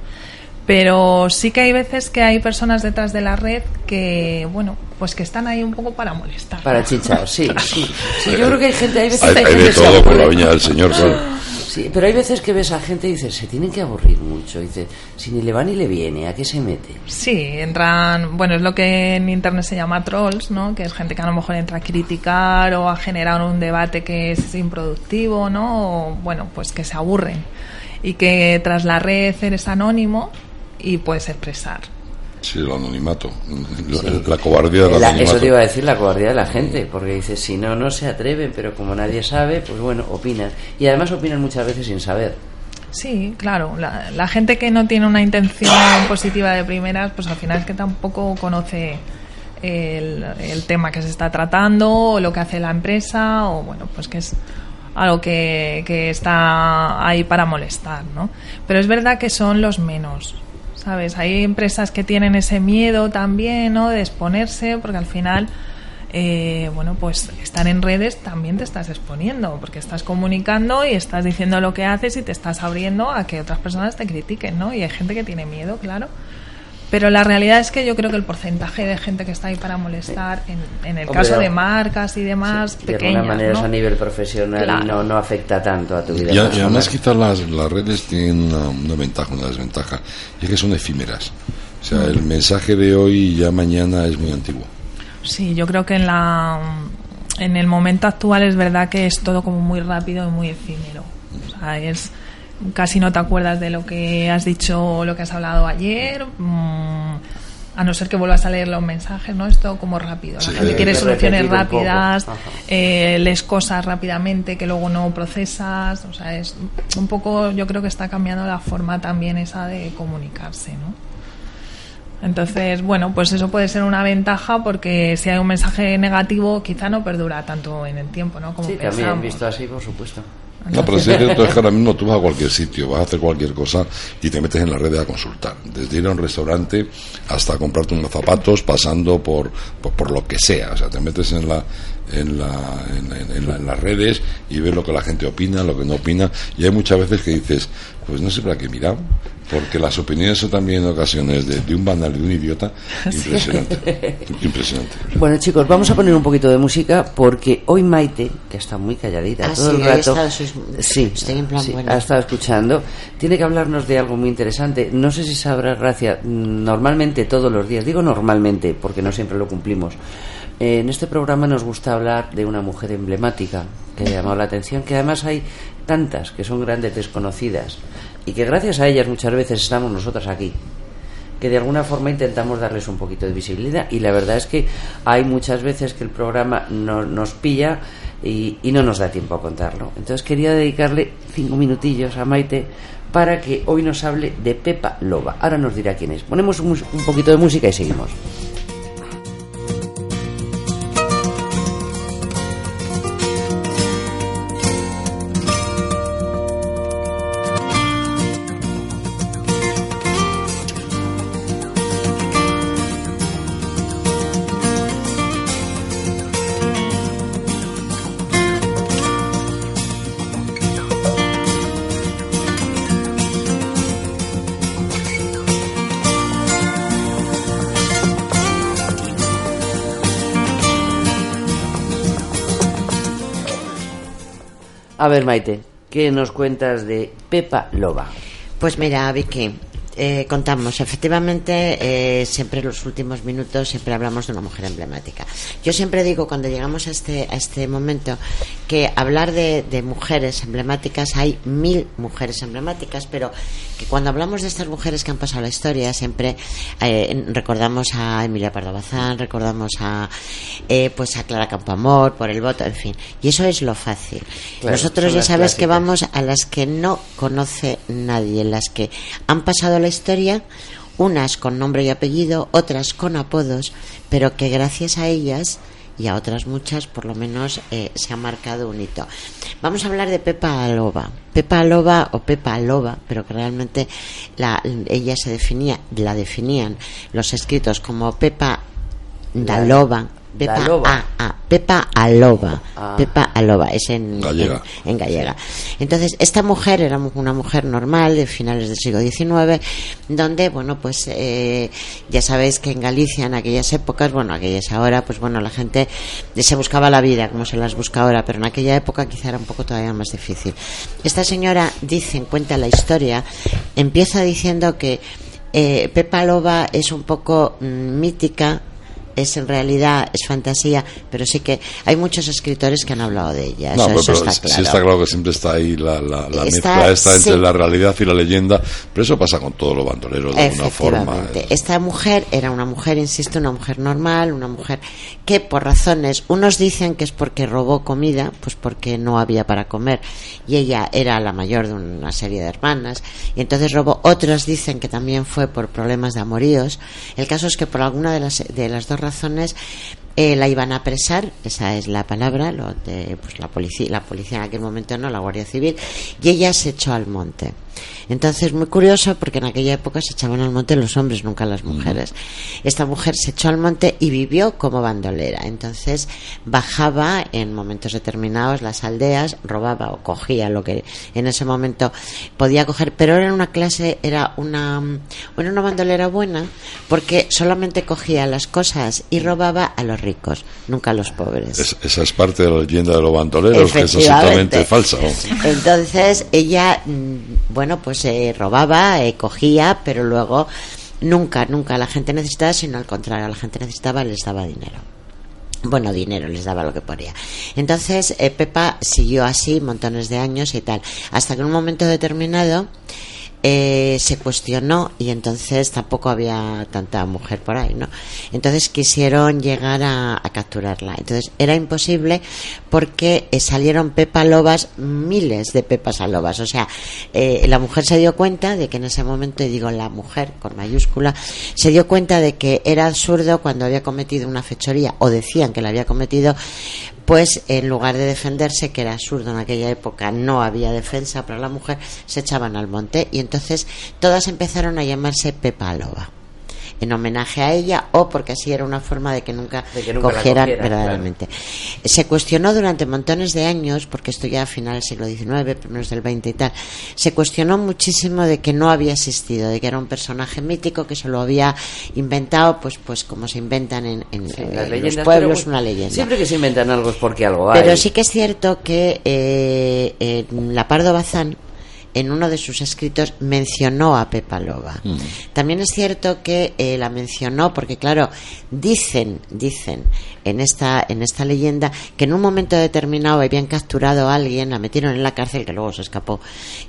Pero sí que hay veces que hay personas detrás de la red que, bueno, pues que están ahí un poco para molestar. Para chichar, sí, sí. yo creo que hay gente, hay veces hay, hay de todo por la viña del Señor, claro. Sí, pero hay veces que ves a gente y dices, se tienen que aburrir mucho. dice, si ni le va ni le viene, ¿a qué se mete? Sí, entran, bueno, es lo que en internet se llama trolls, ¿no? Que es gente que a lo mejor entra a criticar o a generar un debate que es improductivo, ¿no? O, bueno, pues que se aburren. Y que tras la red eres anónimo y puedes expresar. Sí, el anonimato. La, cobardía del anonimato. Eso te iba a decir, la cobardía de la gente, porque dices, si no, no se atreven, pero como nadie sabe, pues bueno, opinan. Y además opinan muchas veces sin saber. Sí, claro. La, gente que no tiene una intención positiva de primeras, pues al final es que tampoco conoce el, el tema que se está tratando, o lo que hace la empresa, o bueno, pues que es algo que, que está ahí para molestar, ¿no? Pero es verdad que son los menos ¿sabes? Hay empresas que tienen ese miedo también, ¿no? De exponerse, porque al final, eh, bueno, pues estar en redes también te estás exponiendo, porque estás comunicando y estás diciendo lo que haces y te estás abriendo a que otras personas te critiquen, ¿no? Y hay gente que tiene miedo, claro. Pero la realidad es que yo creo que el porcentaje de gente que está ahí para molestar, en, el caso de marcas y demás, De alguna manera es a nivel profesional y no, no afecta tanto a tu vida. Y, además quizás las, las redes tienen una, ventaja, una desventaja, y es que son efímeras. O sea, el mensaje de hoy y ya mañana es muy antiguo. Sí, yo creo que en la en el momento actual es verdad que es todo como muy rápido y muy efímero. O sea, es casi no te acuerdas de lo que has dicho o lo que has hablado ayer. Mm, a no ser que vuelvas a leer los mensajes, ¿no? Esto como rápido. La gente quiere soluciones rápidas, eh, lees cosas rápidamente que luego no procesas. O sea, es un poco, yo creo que está cambiando la forma también esa de comunicarse, ¿no? Entonces, bueno, pues eso puede ser una ventaja porque si hay un mensaje negativo, quizá no perdura tanto en el tiempo, ¿no? Como sí, también visto así, por supuesto. No, pero si es que ahora mismo tú vas a cualquier sitio, vas a hacer cualquier cosa y te metes en la red a consultar. Desde ir a un restaurante hasta comprarte unos zapatos, pasando por, por, lo que sea. O sea, te metes en la, en, la, en, las redes y ves lo que la gente opina, lo que no opina. Y hay muchas veces que dices, pues no sé para qué mirar, porque las opiniones son también en ocasiones de, un banal y de un idiota impresionante. impresionante. Bueno, chicos, vamos a poner un poquito de música porque hoy Maite, que está muy calladita ah, todo el rato, sí, ha estado escuchando, tiene que hablarnos de algo muy interesante. No sé si sabrá, Gracia, normalmente todos los días, digo normalmente porque no siempre lo cumplimos. En este programa nos gusta hablar de una mujer emblemática que ha llamado la atención, que además hay tantas que son grandes desconocidas y que gracias a ellas muchas veces estamos nosotros aquí que de alguna forma intentamos darles un poquito de visibilidad y la verdad es que hay muchas veces que el programa no, nos pilla y, no nos da tiempo a contarlo. Entonces quería dedicarle cinco minutillos a Maite para que hoy nos hable de Pepa Loba. Ahora nos dirá quién es. Ponemos un poquito de música y seguimos. Ver, Maite, ¿qué nos cuentas de Pepa Loba? Pues mira, Vicky, eh, contamos, efectivamente, eh, siempre en los últimos minutos siempre hablamos de una mujer emblemática. Yo siempre digo, cuando llegamos a este, a este momento, que hablar de, de mujeres emblemáticas, hay mil mujeres emblemáticas, pero que cuando hablamos de estas mujeres que han pasado la historia, siempre eh, recordamos a Emilia Pardo Bazán, recordamos a, eh, pues a Clara Campoamor por el voto, en fin. Y eso es lo fácil. Claro, Nosotros ya sabes que vamos a las que no conoce nadie, las que han pasado la historia, unas con nombre y apellido, otras con apodos, pero que gracias a ellas y a otras muchas, por lo menos, eh, se ha marcado un hito. Vamos a hablar de Pepa Aloba. Pepa Aloba o Pepa Aloba, pero que realmente la, ella se definía, la definían los escritos como Pepa Daloba. Pepa Daloba. A, A, Pepa Aloba. Ah. Pepa Aloba, es en Gallega. en- en gallega. Entonces, esta mujer era mu- una mujer normal de finales del siglo XIX, donde, bueno, pues eh, ya sabéis que en Galicia en aquellas épocas, bueno, aquellas ahora, pues bueno, la gente se buscaba la vida como se las busca ahora, pero en aquella época quizá era un poco todavía más difícil. Esta señora dice, cuenta la historia, empieza diciendo que eh, Pepa Loba es un poco mm, mítica, es en realidad, es fantasía, pero sí que hay muchos escritores que han hablado de ella. No, eso, pero, eso pero está sí claro. está claro que siempre está ahí la, la, la Está- mezcla esta entre sí. la realidad y la leyenda, pero eso pasa con todos los bandoleros de alguna forma. Efectivamente. Esta mujer era una mujer, insisto, una mujer normal, una mujer que por razones, unos dicen que es porque robó comida, pues porque no había para comer, y ella era la mayor de una serie de hermanas, y entonces robó. Otros dicen que también fue por problemas de amoríos. El caso es que por alguna de las, de las dos razones eh, la iban a apresar, esa es la palabra, lo de, pues la policía, la policía en aquel momento no, la Guardia Civil, y ella se echó al monte. Entonces, muy curioso, porque en aquella época se echaban al monte los hombres, nunca las mujeres. Esta mujer se echó al monte y vivió como bandolera. Entonces, bajaba en momentos determinados las aldeas, robaba o cogía lo que en ese momento podía coger, pero era una clase, era una, era una bandolera buena, porque solamente cogía las cosas y robaba a los ricos, nunca los pobres. Es- esa es parte de la leyenda de los bandoleros, que es absolutamente falsa. ¿no? Entonces ella, mm, bueno, pues eh, robaba, eh, cogía, pero luego nunca, nunca la gente necesitaba, sino al contrario, la gente necesitaba les daba dinero. Bueno, dinero, les daba lo que podía. Entonces, eh, Pepa siguió así montones de años y tal, hasta que en un momento determinado eh, se cuestionó y entonces tampoco había tanta mujer por ahí, ¿no? Entonces quisieron llegar a, capturarla. Entonces era imposible porque eh, salieron Pepa Lobas, miles de Pepas a Lobas. O sea, eh, la mujer se dio cuenta de que en ese momento, y digo la mujer con mayúscula, se dio cuenta de que era absurdo cuando había cometido una fechoría o decían que la había cometido pues en lugar de defenderse, que era absurdo en aquella época, no había defensa para la mujer, se echaban al monte. Y entonces todas empezaron a llamarse Pepa Loba en homenaje a ella o porque así era una forma de que nunca, De que nunca cogieran cogieran, verdaderamente. Se cuestionó durante montones de años, porque esto ya a finales del siglo XIX, primeros del XX y tal, se cuestionó muchísimo de que no había existido, de que era un personaje mítico que se lo había inventado, pues pues como se inventan en, en- Sí, en las los leyendas, pueblos, pero una leyenda. Siempre que se inventan algo es porque algo hay. Pero sí que es cierto que eh, eh, la Pardo Bazán en uno de sus escritos mencionó a Pepa Loba. También es cierto que eh, la mencionó porque claro, dicen, dicen en esta en esta leyenda que en un momento determinado habían capturado a alguien, la metieron en la cárcel que luego se escapó.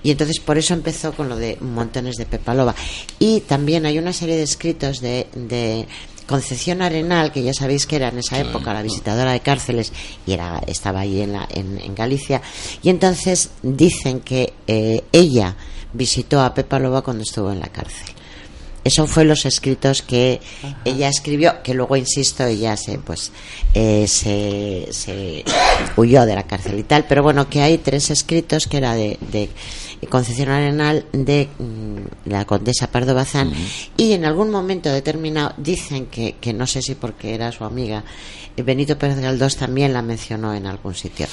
Y entonces por eso empezó con lo de montones de Pepa Loba. Y también hay una serie de escritos de, de Concepción Arenal, que ya sabéis que era en esa época la visitadora de cárceles y era, estaba ahí en, la, en, en Galicia, y entonces dicen que eh, ella visitó a Pepa Loba cuando estuvo en la cárcel. Eso fue los escritos que ella escribió, que luego, insisto, ella se, pues, eh, se, se huyó de la cárcel y tal. Pero bueno, que hay tres escritos que era de, de Concepción Arenal, de mm, la condesa Pardo Bazán, y en algún momento determinado dicen que, que no sé si porque era su amiga, eh, Benito Pérez Galdós también la mencionó en algún sitio.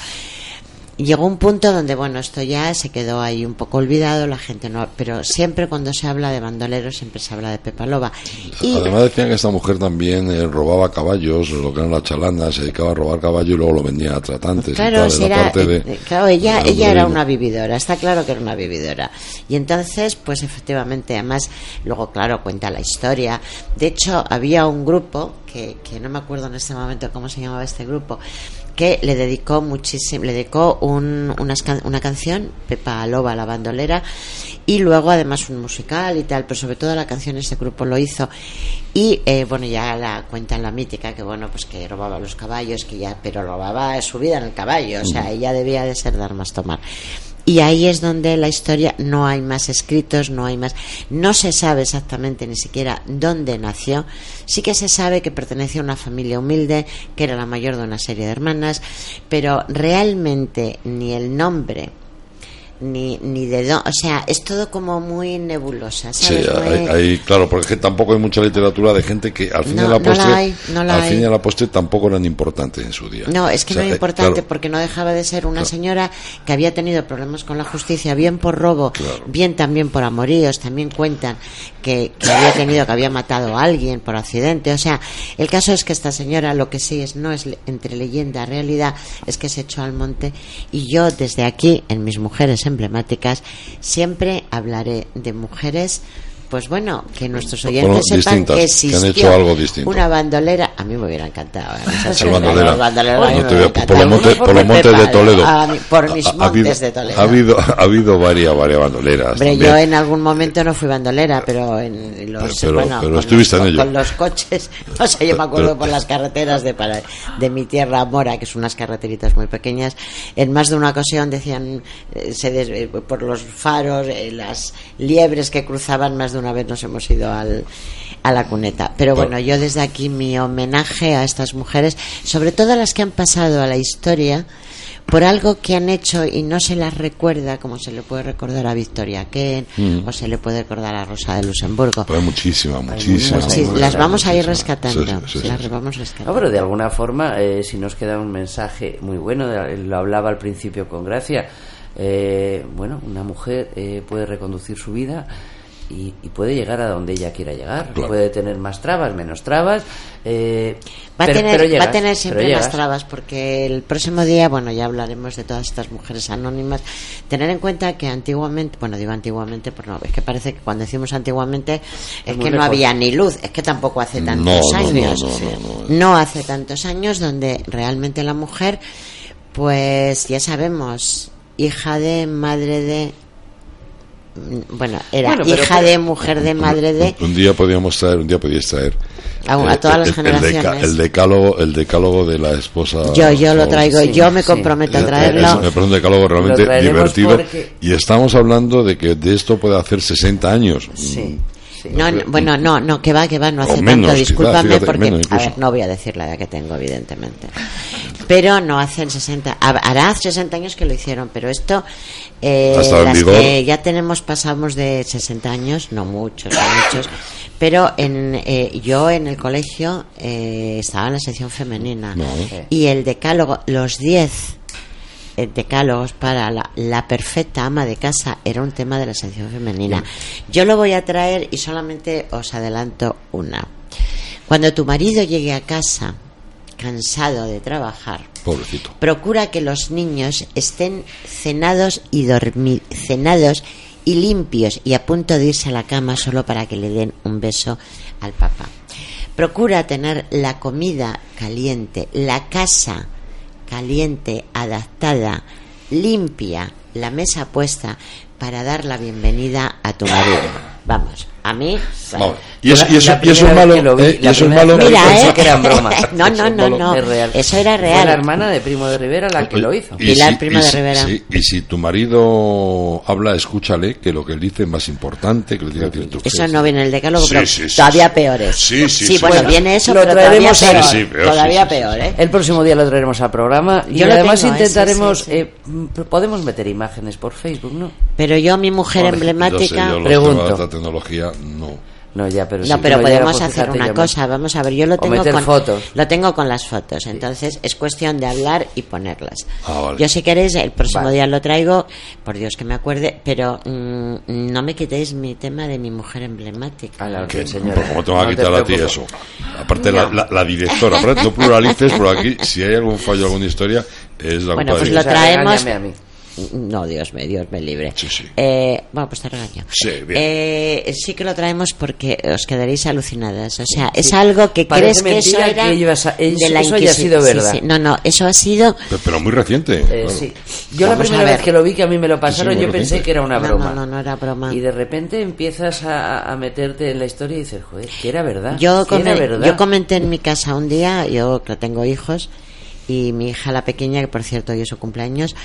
Llegó un punto donde, bueno, esto ya se quedó ahí un poco olvidado, la gente no. Pero siempre cuando se habla de bandoleros, siempre se habla de Pepa Loba. Y Además decían que esta mujer también eh, robaba caballos, lo que eran las chalanas, se dedicaba a robar caballos y luego lo vendía a tratantes. y Claro, tal, parte de- eh, claro, ella, ella era una vividora, está claro que era una vividora. Y entonces, pues efectivamente, además, luego, claro, cuenta la historia. De hecho, había un grupo, que, que no me acuerdo en este momento cómo se llamaba este grupo, que le dedicó muchísimo, le dedicó un- can- una canción, Pepa Loba, la bandolera, y luego además un musical y tal, pero sobre todo la canción este grupo lo hizo. Y eh, bueno, ya la cuentan la mítica, que bueno, pues que robaba los caballos, que ya, pero robaba su vida en el caballo, o sea, ella debía de ser dar más tomar. Y ahí es donde la historia no hay más escritos, no hay más, no se sabe exactamente ni siquiera dónde nació. Sí que se sabe que pertenecía a una familia humilde, que era la mayor de una serie de hermanas, pero realmente ni el nombre ni ni de dónde, o sea, es todo como muy nebulosa, Sí, hay, hay- claro, porque tampoco hay mucha literatura de gente que al fin y No, a la no postre, la hay, no la al fin y a la postre tampoco eran importantes en su día. No, es que O sea, no eh, es importante claro, porque no dejaba de ser una señora que había tenido problemas con la justicia, bien por robo, bien también por amoríos, también cuentan que, que había tenido, que había matado a alguien por accidente. O sea, el caso es que esta señora lo que sí es, no es entre leyenda y realidad, es que se echó al monte y yo desde aquí, en mis mujeres emblemáticas, siempre hablaré de mujeres pues bueno, que nuestros Bueno, oyentes sepan que que han hecho algo distinto. una bandolera. A mí me hubiera encantado. ¿eh? Bandolera. No te a- por los montes, por los Pepa, montes de Toledo. a por mis Ha- habido- de Toledo. Ha habido, ha habido varias, varias bandoleras. Hombre, yo en algún momento no fui bandolera, pero en los, Pero- bueno, pero con estuviste los, en ello. con los coches, o sea, yo me acuerdo por las carreteras de para, de mi tierra Mora, que son unas carreteritas muy pequeñas, en más de una ocasión decían, eh, se des- eh, por los faros, eh, las liebres que cruzaban, más de una vez nos hemos ido al, a la cuneta. Pero bueno, yo desde aquí mi homenaje a estas mujeres, sobre todo a las que han pasado a la historia, por algo que han hecho y no se las recuerda como se le puede recordar a Victoria Ken Mm. o se le puede recordar a Rosa de Luxemburgo. Pero muchísimas, muchísimas. Las vamos a ir rescatando. Sí, sí, sí, las sí. vamos No, rescatando. pero de alguna forma, eh, si nos queda un mensaje muy bueno, lo hablaba al principio con Gracia, eh, bueno, una mujer eh, puede reconducir su vida y, y puede llegar a donde ella quiera llegar. Claro. Puede tener más trabas, menos trabas. eh, Va a, pero- tener, pero va a tener siempre más trabas porque el próximo día, bueno, ya hablaremos de todas estas mujeres anónimas. Tener en cuenta que antiguamente, bueno, digo antiguamente, pues no, es que parece que cuando decimos antiguamente es muy que no había ni luz, es que tampoco hace tantos no, no, años. no, no, no. No hace tantos años donde realmente la mujer, pues ya sabemos, hija de, madre de. Mm, Bueno, era Bueno, pero- hija de, mujer de, madre de. Un, un día podíamos traer, un día podíais traer. A- a todas las el, generaciones. El, decálogo, el decálogo de la esposa. Yo, yo lo traigo, Sí, yo me sí. comprometo a traerlo. es- me parece un decálogo realmente divertido. porque- Y estamos hablando de que de esto puede hacer 60 años. Sí, sí. No, no, bueno, no, no, que va, que va, no hace menos, tanto, quizá, discúlpame fíjate, porque, menos a ver, no voy a decir la edad que tengo, evidentemente, pero no hacen 60, ha- hará 60 años que lo hicieron, pero esto, eh, las que ya tenemos, pasamos de 60 años, no muchos, no muchos, pero en, eh, yo en el colegio eh, estaba en la sección femenina No. y el decálogo, los 10 eh, decálogos para la, la perfecta ama de casa era un tema de la sección femenina. Yo lo voy a traer y solamente os adelanto una. Cuando tu marido llegue a casa cansado de trabajar, Pobrecito. procura que los niños estén cenados y cenados y limpios y a punto de irse a la cama solo para que le den un beso al papá. Procura tener la comida caliente, la casa caliente, adaptada, limpia, la mesa puesta para dar la bienvenida a tu marido. Vamos, a mí. Y eso, La- y eso, la y eso es malo. vi, eh, y la eso es malo. Mira, pensé ¿eh? que era en broma. No, no, no, no. Es real. Eso era Fue real. la hermana de Primo de Rivera la que lo hizo. Pilar, prima de si, Rivera. sí, y si tu marido habla, escúchale, que lo que él dice es más importante que lo tú. Eso no viene en el decálogo, Sí, pero sí, sí, todavía sí. peores. Sí, sí, sí. bueno, Bueno, viene eso, lo pero todavía traeremos peor. a- Sí, sí, peor, todavía peor, ¿eh? El próximo día lo traeremos al programa y además ¿eh? Intentaremos, eh, podemos meter imágenes por Facebook, ¿no? Pero yo, mi mujer emblemática, Pregunto. tecnología, no. No, ya, pero no, sí, pero no podemos pues, hacer una cosa. Vamos a ver, yo lo tengo con fotos. lo tengo con las fotos. Entonces es cuestión de hablar y ponerlas. Ah, vale. Yo si queréis el próximo Vale. día lo traigo, por Dios que me acuerde, pero mm, no me quitéis mi tema de mi mujer emblemática. A la Que, orden, señora. pues, ¿Cómo te va a No quitar a ti eso? Aparte, la, la, la directora, aparte, no pluralices, pero aquí, si hay algún fallo, alguna historia, es la Bueno, culpa pues de lo traemos. No, Dios me, Dios me libre. Sí, sí. Eh, bueno, pues te regaño. Sí, bien. Eh, sí que lo traemos porque os quedaréis alucinadas. O sea, es algo que Parece crees que eso era que ibas a- eso- de la eso haya sido verdad. sí. No, no, eso ha sido Pero, pero muy reciente. Eh, claro. sí. Yo la Vamos primera vez que lo vi, que a mí me lo pasaron, yo pensé que era una broma. no, no, no era broma. Y de repente empiezas a, a meterte en la historia y dices, joder, que era verdad. Yo, que era verdad. yo comenté en mi casa un día, yo que tengo hijos, y mi hija la pequeña, que por cierto hoy es su cumpleaños,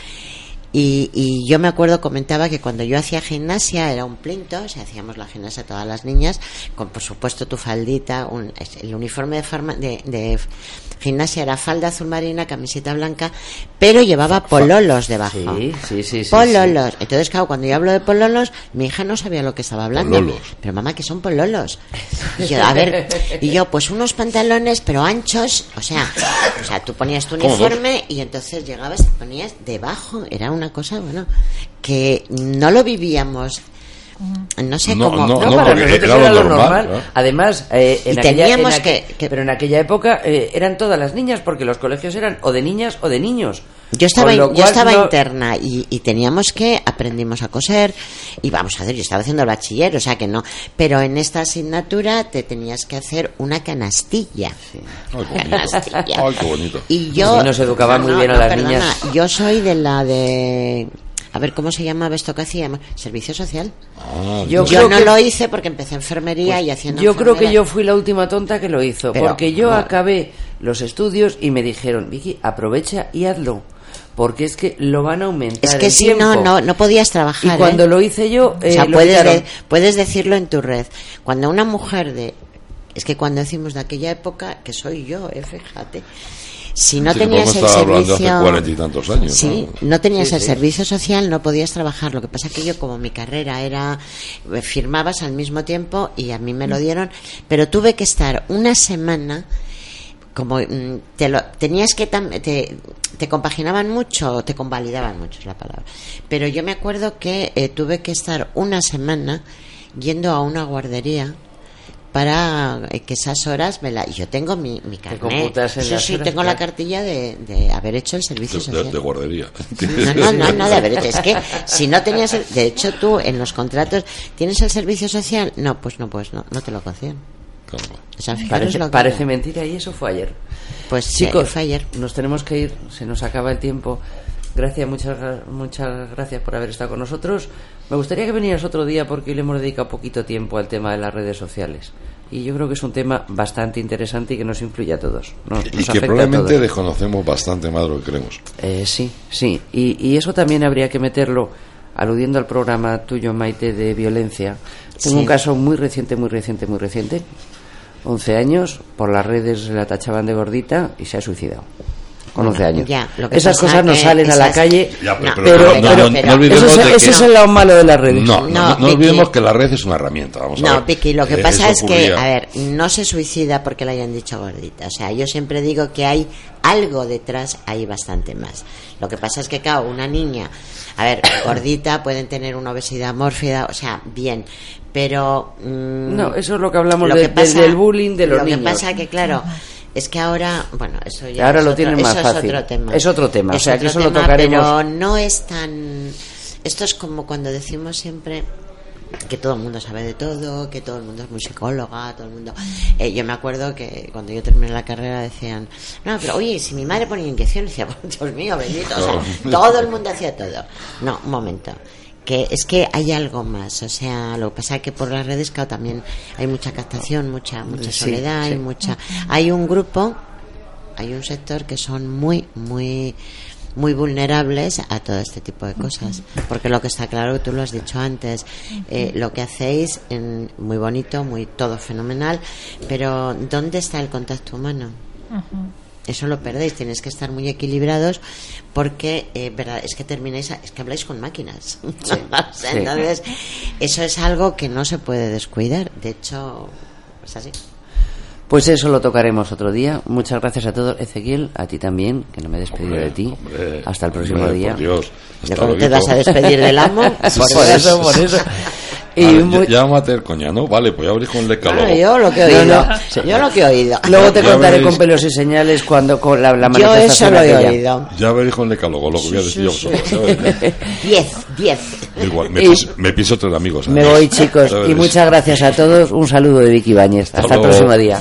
y, y yo me acuerdo, comentaba que cuando yo hacía gimnasia era un plinto, o sea, hacíamos la gimnasia todas las niñas, con por supuesto tu faldita, un- el uniforme de, farma- de, de gimnasia era falda azul marina, camiseta blanca, pero llevaba pololos debajo. Sí, sí, sí. sí, Pololos. Entonces, claro, cuando yo hablo de pololos, mi hija no sabía lo que estaba hablando. Pololos. Pero mamá, que son pololos. Y yo, a ver, y yo, pues unos pantalones, pero anchos, o sea, o sea, tú ponías tu uniforme y entonces llegabas y ponías debajo. Era una cosa, bueno, que no lo vivíamos. No sé No, cómo. no, No, no, para porque nosotros era lo normal, normal. ¿no? Además, eh, en Y aquella, teníamos en aqu- que- que- Pero en aquella época eh, eran todas las niñas, porque los colegios eran o de niñas o de niños. Yo estaba, yo estaba no- interna y, y teníamos que aprendimos a coser y vamos a ver, yo estaba haciendo el bachiller, o sea que no, pero en esta asignatura te tenías que hacer una canastilla. Ay, qué bonito. Canastilla. Ay, qué bonito. Y yo nos educaban muy bien a las niñas. Yo soy de la de a ver cómo se llamaba esto que hacíamos, servicio social. Ah, Yo no que- lo hice porque empecé enfermería y haciendo Yo creo que yo fui la última tonta que lo hizo, Pero, porque yo acabé los estudios y me dijeron, Vicky, aprovecha y hazlo, porque es que lo van a aumentar. es que el si no, tiempo". no, no podías trabajar. Y cuando ¿eh? lo hice yo, O sea, eh, puedes, de- puedes decirlo en tu red. Cuando una mujer de... Es que cuando decimos de aquella época, que soy yo, eh, fíjate. Si no Sí, tenías el hablando hace servicio... cuarenta y tantos años, Sí, ¿no? no tenías Sí, el sí. servicio social, no podías trabajar. Lo que pasa que yo, como mi carrera era... eh, Firmabas al mismo tiempo y a mí me lo dieron, pero tuve que estar una semana como mm, te lo tenías que tam- te, te compaginaban mucho te convalidaban mucho es la palabra pero yo me acuerdo que eh, tuve que estar una semana yendo a una guardería para eh, que esas horas me la y yo tengo mi, mi carnet computasen sí sí tengo la cartilla de, de haber hecho el servicio De, social de- de guardería. no, no, no, no, de haber hecho. Es que si no tenías, el- de hecho tú en los contratos tienes el servicio social, no, pues no, pues no, no te lo conceden. O sea, Parece, lo que- parece mentira y eso fue ayer. Pues sí, Chicos, fue ayer. nos tenemos que ir, se nos acaba el tiempo. Gracias, muchas, muchas gracias por haber estado con nosotros. Me gustaría que vinieras otro día porque hoy le hemos dedicado poquito tiempo al tema de las redes sociales. Y yo creo que es un tema bastante interesante y que nos influye a todos. Nos, Y nos que probablemente desconocemos bastante más de lo que creemos. Eh, sí, sí. Y, y eso también habría que meterlo, aludiendo al programa tuyo, Maite, de violencia. Tengo Sí. un caso muy reciente, muy reciente, muy reciente. 11 años, por las redes la tachaban de gordita y se ha suicidado. Con 11 años. Ya, lo que Esas cosas no que salen a la calle. Ya, pero, No, pero- pero- pero- pero- no, no- no pero- olvidemos Eso, es, eso es el lado malo de las redes. No, no, No, no, no Vicky. olvidemos que la red es una herramienta. Vamos a No, ver. Vicky, lo que Eh, pasa es que, a ver, no se suicida porque le hayan dicho gordita. O sea, yo siempre digo que hay algo detrás, hay bastante más. Lo que pasa es que, claro, una niña, a ver, gordita, pueden tener una obesidad mórfida, o sea, bien, pero... mm, No, eso es lo que hablamos lo de- que de- pasa- del bullying de los lo niños. que pasa que, claro, es que ahora, bueno, eso ya Ahora es lo otro- tienen más eso fácil. Es otro tema. Es otro tema, o Es sea, que otro eso lo tema, tocaremos. Pero no es tan... Esto es como cuando decimos siempre que todo el mundo sabe de todo, que todo el mundo es muy psicóloga, todo el mundo... Eh, yo me acuerdo que cuando yo terminé la carrera decían, no, pero oye, si mi madre ponía inyecciones, decía, "Oh, Dios mío, bendito, o sea, todo el mundo hacía todo. No, un momento. Que es que hay algo más, o sea, lo que pasa es que por las redes, claro, también hay mucha captación, mucha, mucha soledad, sí. hay mucha... Hay un grupo, hay un sector que son muy, muy muy vulnerables a todo este tipo de cosas porque lo que está claro tú lo has dicho antes eh, lo que hacéis en, muy bonito muy todo fenomenal pero dónde está el contacto humano Eso lo perdéis, tenéis que estar muy equilibrados porque eh, verdad, es que termináis, a- es que habláis con máquinas. Sí, sí. Entonces, eso es algo que no se puede descuidar. De hecho, es así. Pues eso lo tocaremos otro día. Muchas gracias a todos. Ezequiel, a ti también, que no me he despedido Hombre, de ti. hombre, Hasta el próximo hombre, día. Por Dios. Ya Hasta cuando te vas a despedir del amo, por eso, por eso. Y Vale, muy- ya, ya vamos a tener coña, ¿no? Vale, pues ya abrís con el decálogo. Ah, yo lo que he No, oído. no. Yo lo que he oído. Luego te Ya contaré veréis. con pelos y señales cuando con la, la Yo eso manifestación lo he aquella. oído. Ya veréis con el decálogo lo que voy a decir yo. veréis. Diez, diez. Igual, me, Y- piso, me piso tres amigos. Me además. voy, chicos. Y muchas gracias a todos. Un saludo de Vicky Báñez. Hasta, Hasta el próximo día.